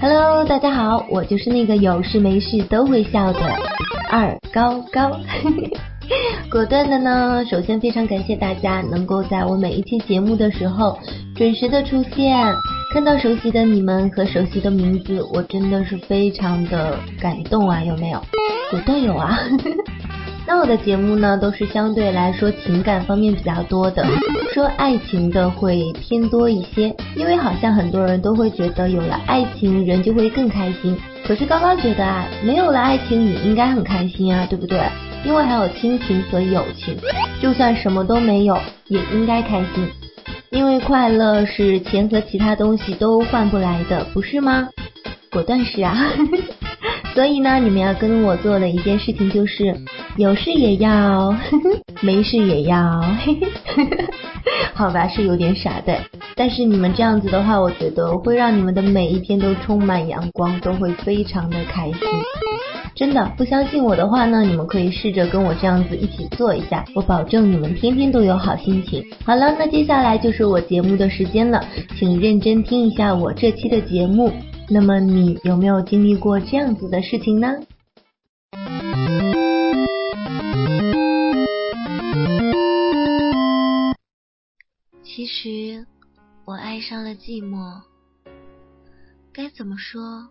Hello，大家好，我就是那个有事没事都会笑的二高高。果断的呢，首先非常感谢大家能够在我每一期节目的时候准时的出现，看到熟悉的你们和熟悉的名字，我真的是非常的感动啊，有没有？果断有啊。那我的节目呢，都是相对来说情感方面比较多的，说爱情的会偏多一些，因为好像很多人都会觉得有了爱情人就会更开心，可是高高觉得啊，没有了爱情也应该很开心啊，对不对？因为还有亲情和友情，就算什么都没有也应该开心，因为快乐是钱和其他东西都换不来的，不是吗？果断是啊。所以呢，你们要跟我做的一件事情就是，有事也要，没事也要，好吧，是有点傻的。但是你们这样子的话，我觉得会让你们的每一天都充满阳光，都会非常的开心。真的，不相信我的话呢，你们可以试着跟我这样子一起做一下，我保证你们天天都有好心情。好了，那接下来就是我节目的时间了，请认真听一下我这期的节目。那么你有没有经历过这样子的事情呢？其实我爱上了寂寞，该怎么说，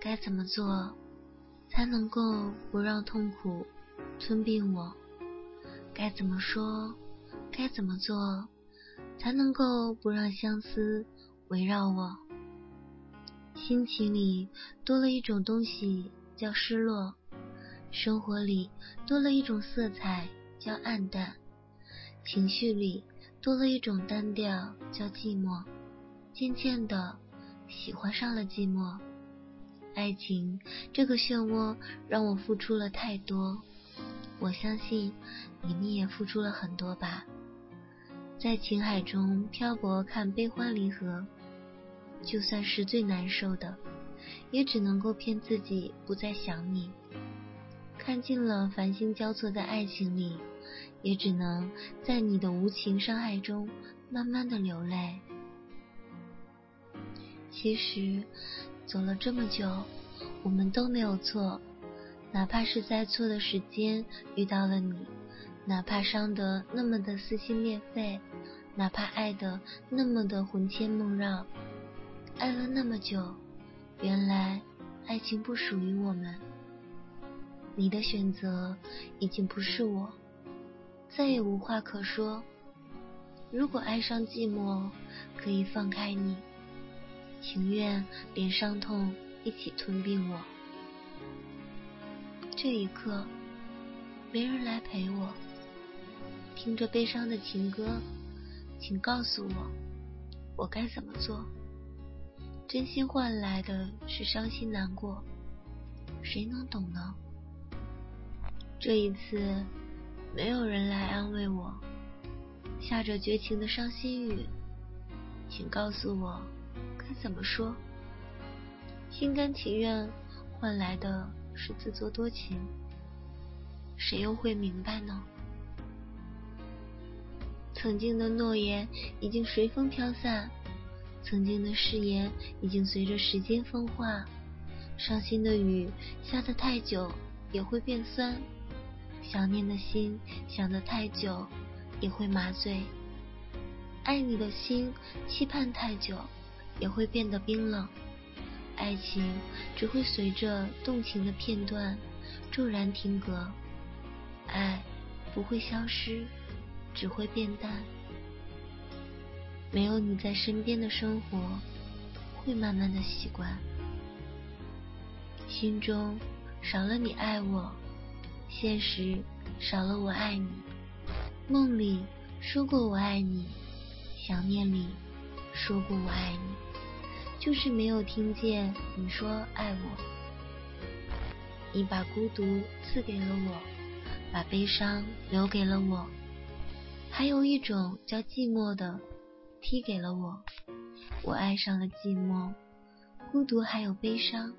该怎么做，才能够不让痛苦吞并我？该怎么说，该怎么做，才能够不让相思围绕我？心情里多了一种东西叫失落，生活里多了一种色彩叫暗淡，情绪里多了一种单调叫寂寞。渐渐的，喜欢上了寂寞。爱情这个漩涡让我付出了太多，我相信你们也付出了很多吧。在情海中漂泊，看悲欢离合。就算是最难受的，也只能够骗自己不再想你。看尽了繁星交错在爱情里，也只能在你的无情伤害中慢慢的流泪。其实走了这么久，我们都没有错，哪怕是在错的时间遇到了你，哪怕伤得那么的撕心裂肺，哪怕爱得那么的魂牵梦绕。爱了那么久，原来爱情不属于我们。你的选择已经不是我，再也无话可说。如果爱上寂寞，可以放开你，情愿连伤痛一起吞并我。这一刻，没人来陪我，听着悲伤的情歌，请告诉我，我该怎么做？真心换来的是伤心难过，谁能懂呢？这一次，没有人来安慰我，下着绝情的伤心雨，请告诉我该怎么说？心甘情愿换来的是自作多情，谁又会明白呢？曾经的诺言已经随风飘散。曾经的誓言已经随着时间风化，伤心的雨下得太久也会变酸，想念的心想得太久也会麻醉，爱你的心期盼太久也会变得冰冷，爱情只会随着动情的片段骤然停格，爱不会消失，只会变淡。没有你在身边的生活，会慢慢的习惯。心中少了你爱我，现实少了我爱你。梦里说过我爱你，想念里说过我爱你，就是没有听见你说爱我。你把孤独赐给了我，把悲伤留给了我，还有一种叫寂寞的。踢给了我，我爱上了寂寞、孤独，还有悲伤，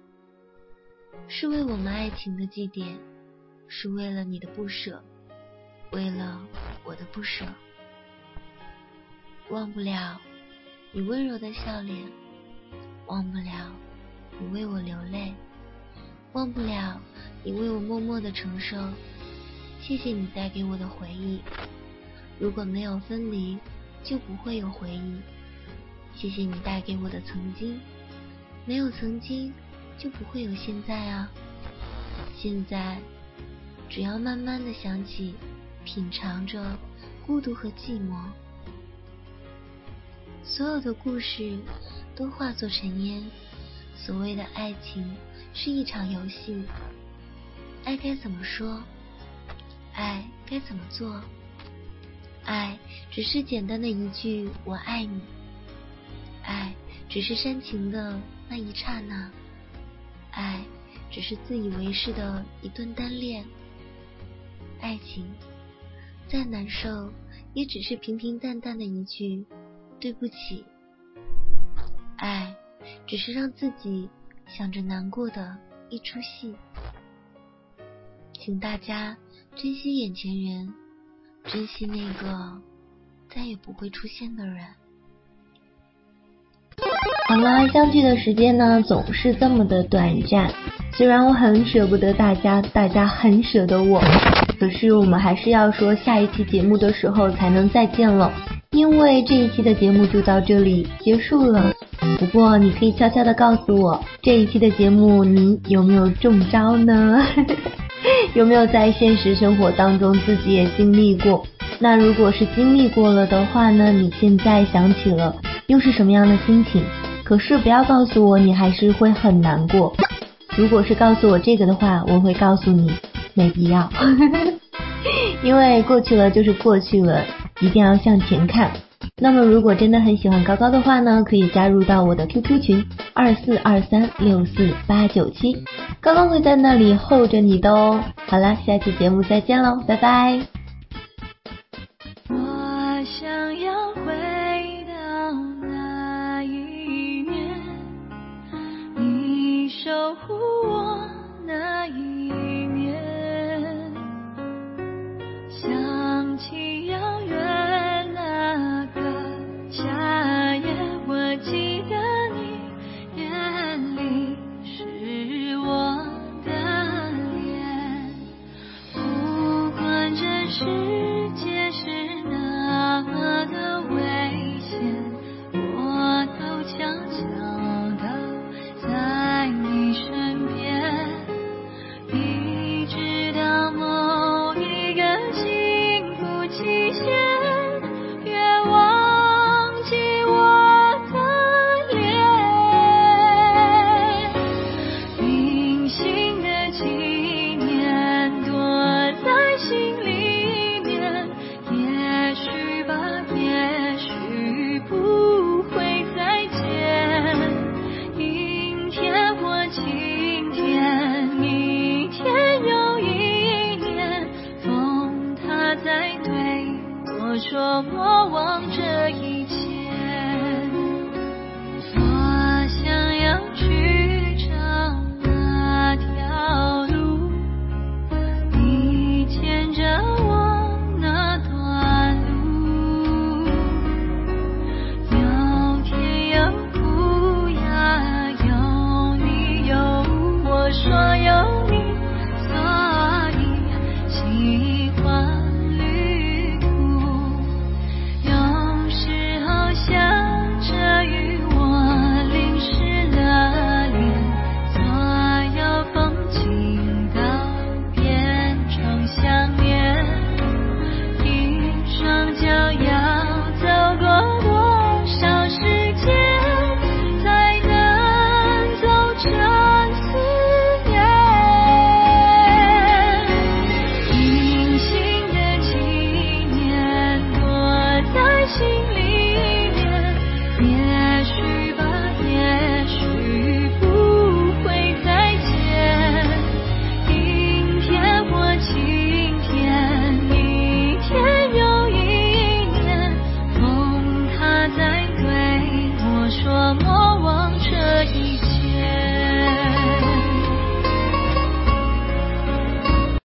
是为我们爱情的祭奠，是为了你的不舍，为了我的不舍，忘不了你温柔的笑脸，忘不了你为我流泪，忘不了你为我默默的承受。谢谢你带给我的回忆，如果没有分离，就不会有回忆。谢谢你带给我的曾经，没有曾经，就不会有现在啊。现在，只要慢慢的想起，品尝着孤独和寂寞，所有的故事都化作尘烟。所谓的爱情是一场游戏，爱该怎么说？爱该怎么做？爱只是简单的一句“我爱你”，爱只是煽情的那一刹那，爱。只是自以为是的一段单恋，爱情再难受，也只是平平淡淡的一句对不起。爱只是让自己想着难过的一出戏。请大家珍惜眼前人，珍惜那个再也不会出现的人。好啦，相聚的时间呢，总是这么的短暂。虽然我很舍不得大家，大家很舍得我，可是我们还是要说下一期节目的时候才能再见了，因为这一期的节目就到这里结束了。不过你可以悄悄的告诉我，这一期的节目你有没有中招呢？有没有在现实生活当中自己也经历过？那如果是经历过了的话呢？你现在想起了又是什么样的心情？可是不要告诉我你还是会很难过。如果是告诉我这个的话，我会告诉你没必要，因为过去了就是过去了，一定要向前看。那么如果真的很喜欢高高的话呢，可以加入到我的 QQ 群二四二三六四八九七，高高会在那里候着你的哦。好了，下期节目再见喽，拜拜。